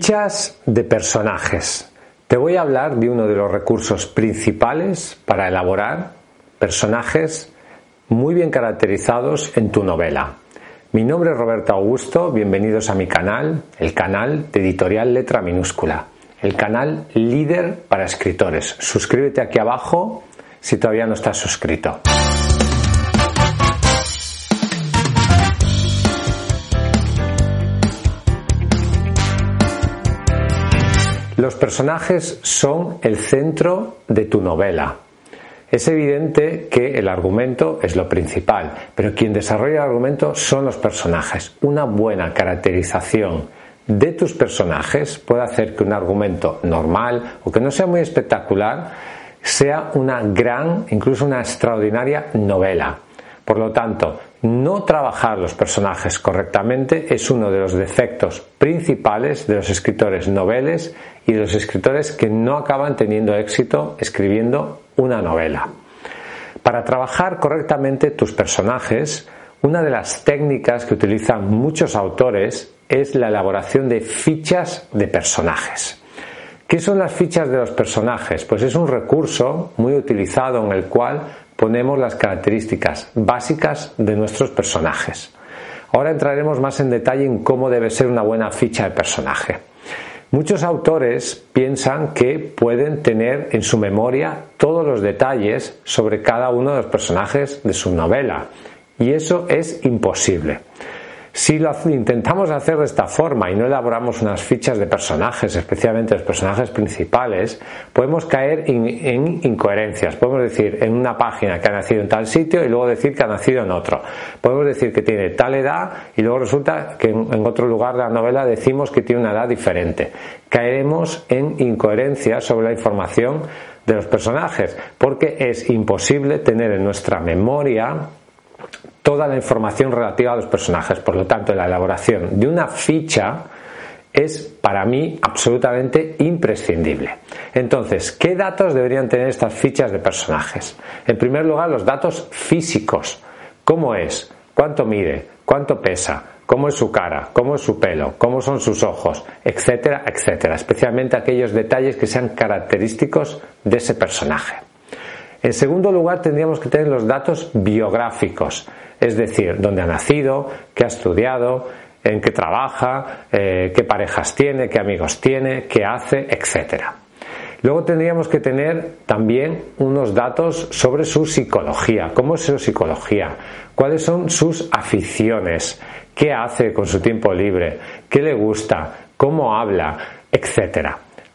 Fichas de personajes. Te voy a hablar de uno de los recursos principales para elaborar personajes muy bien caracterizados en tu novela. Mi nombre es Roberto Augusto, bienvenidos a mi canal, el canal de editorial letra minúscula, el canal líder para escritores. Suscríbete aquí abajo si todavía no estás suscrito. Los personajes son el centro de tu novela. Es evidente que el argumento es lo principal, pero quien desarrolla el argumento son los personajes. Una buena caracterización de tus personajes puede hacer que un argumento normal o que no sea muy espectacular sea una gran, incluso una extraordinaria novela. Por lo tanto, no trabajar los personajes correctamente es uno de los defectos principales de los escritores noveles y de los escritores que no acaban teniendo éxito escribiendo una novela. Para trabajar correctamente tus personajes, una de las técnicas que utilizan muchos autores es la elaboración de fichas de personajes. ¿Qué son las fichas de los personajes? Pues es un recurso muy utilizado en el cual ponemos las características básicas de nuestros personajes. Ahora entraremos más en detalle en cómo debe ser una buena ficha de personaje. Muchos autores piensan que pueden tener en su memoria todos los detalles sobre cada uno de los personajes de su novela y eso es imposible. Si lo intentamos hacer de esta forma y no elaboramos unas fichas de personajes, especialmente los personajes principales, podemos caer en, incoherencias. Podemos decir en una página que ha nacido en tal sitio y luego decir que ha nacido en otro. Podemos decir que tiene tal edad y luego resulta que en, en otro lugar de la novela decimos que tiene una edad diferente. Caeremos en incoherencias sobre la información de los personajes porque es imposible tener en nuestra memoria toda la información relativa a los personajes. Por lo tanto, la elaboración de una ficha es para mí absolutamente imprescindible. Entonces, ¿qué datos deberían tener estas fichas de personajes? En primer lugar, los datos físicos. ¿Cómo es? ¿Cuánto mide? ¿Cuánto pesa? ¿Cómo es su cara? ¿Cómo es su pelo? ¿Cómo son sus ojos? Etcétera, etcétera. Especialmente aquellos detalles que sean característicos de ese personaje. En segundo lugar, tendríamos que tener los datos biográficos, es decir, dónde ha nacido, qué ha estudiado, en qué trabaja, eh, qué parejas tiene, qué amigos tiene, qué hace, etc. Luego tendríamos que tener también unos datos sobre su psicología, cómo es su psicología, cuáles son sus aficiones, qué hace con su tiempo libre, qué le gusta, cómo habla, etc.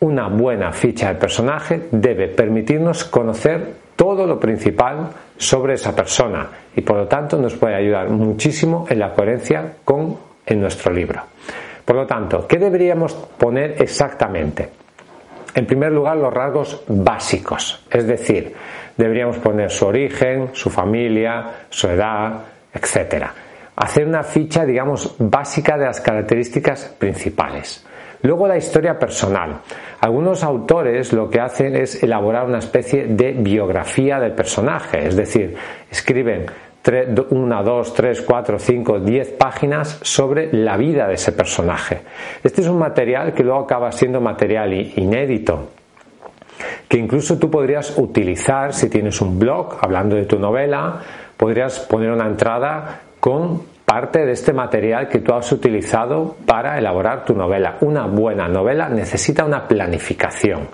Una buena ficha de personaje debe permitirnos conocer todo lo principal sobre esa persona y por lo tanto nos puede ayudar muchísimo en la coherencia con en nuestro libro. Por lo tanto, ¿qué deberíamos poner exactamente? En primer lugar, los rasgos básicos, es decir, deberíamos poner su origen, su familia, su edad, etc. Hacer una ficha, digamos, básica de las características principales. Luego la historia personal. Algunos autores lo que hacen es elaborar una especie de biografía del personaje, es decir, escriben una, dos, tres, cuatro, cinco, diez páginas sobre la vida de ese personaje. Este es un material que luego acaba siendo material inédito, que incluso tú podrías utilizar si tienes un blog hablando de tu novela, podrías poner una entrada con parte de este material que tú has utilizado para elaborar tu novela. Una buena novela necesita una planificación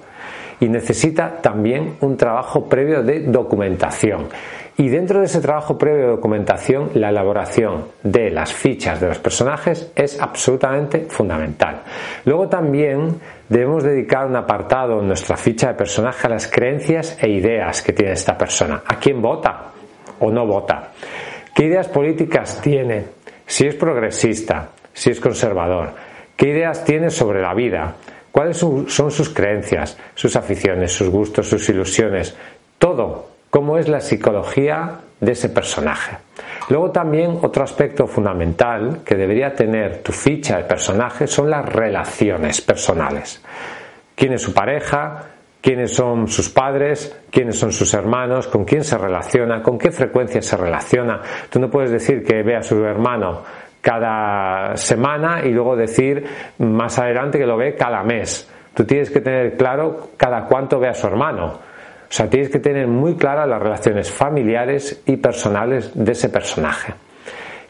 y necesita también un trabajo previo de documentación. Y dentro de ese trabajo previo de documentación, la elaboración de las fichas de los personajes es absolutamente fundamental. Luego también debemos dedicar un apartado en nuestra ficha de personaje a las creencias e ideas que tiene esta persona. ¿A quién vota o no vota? ¿Qué ideas políticas tiene? Si es progresista, si es conservador. ¿Qué ideas tiene sobre la vida? ¿Cuáles son sus creencias, sus aficiones, sus gustos, sus ilusiones? Todo. ¿Cómo es la psicología de ese personaje? Luego también otro aspecto fundamental que debería tener tu ficha de personaje son las relaciones personales. ¿Quién es su pareja? Quiénes son sus padres, quiénes son sus hermanos, con quién se relaciona, con qué frecuencia se relaciona. Tú no puedes decir que ve a su hermano cada semana y luego decir más adelante que lo ve cada mes. Tú tienes que tener claro cada cuánto ve a su hermano. O sea, tienes que tener muy claras las relaciones familiares y personales de ese personaje.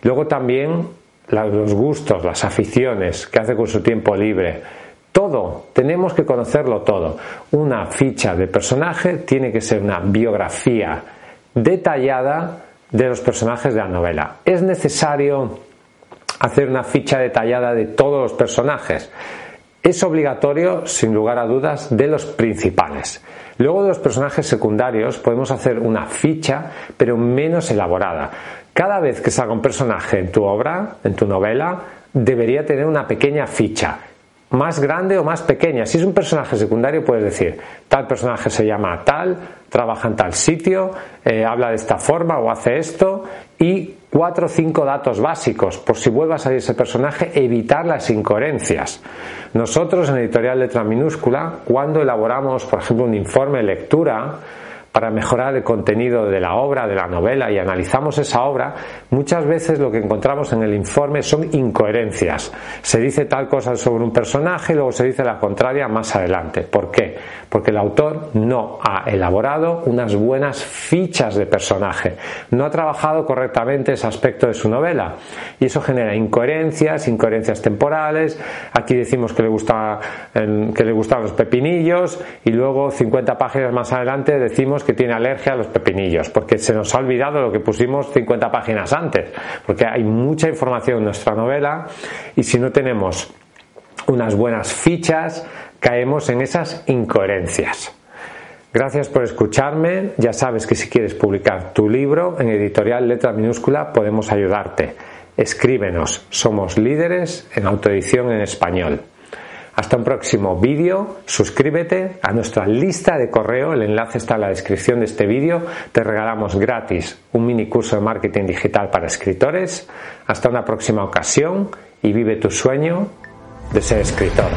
Luego también los gustos, las aficiones, qué hace con su tiempo libre. Todo, tenemos que conocerlo todo. Una ficha de personaje tiene que ser una biografía detallada de los personajes de la novela. Es necesario hacer una ficha detallada de todos los personajes. Es obligatorio, sin lugar a dudas, de los principales. Luego de los personajes secundarios podemos hacer una ficha, pero menos elaborada. Cada vez que salga un personaje en tu obra, en tu novela, debería tener una pequeña ficha más grande o más pequeña. Si es un personaje secundario, puedes decir, tal personaje se llama tal, trabaja en tal sitio, eh, habla de esta forma o hace esto, y cuatro o cinco datos básicos, por si vuelva a salir ese personaje, evitar las incoherencias. Nosotros en Editorial Letra Minúscula, cuando elaboramos, por ejemplo, un informe de lectura, para mejorar el contenido de la obra, de la novela y analizamos esa obra, muchas veces lo que encontramos en el informe son incoherencias. Se dice tal cosa sobre un personaje y luego se dice la contraria más adelante. ¿Por qué? Porque el autor no ha elaborado unas buenas fichas de personaje, no ha trabajado correctamente ese aspecto de su novela y eso genera incoherencias, incoherencias temporales. Aquí decimos que le gusta que le gustan los pepinillos y luego 50 páginas más adelante decimos que tiene alergia a los pepinillos, porque se nos ha olvidado lo que pusimos 50 páginas antes, porque hay mucha información en nuestra novela y si no tenemos unas buenas fichas, caemos en esas incoherencias. Gracias por escucharme. Ya sabes que si quieres publicar tu libro en editorial letra minúscula podemos ayudarte. Escríbenos. Somos líderes en autoedición en español. Hasta un próximo vídeo, suscríbete a nuestra lista de correo, el enlace está en la descripción de este vídeo, te regalamos gratis un mini curso de marketing digital para escritores. Hasta una próxima ocasión y vive tu sueño de ser escritor.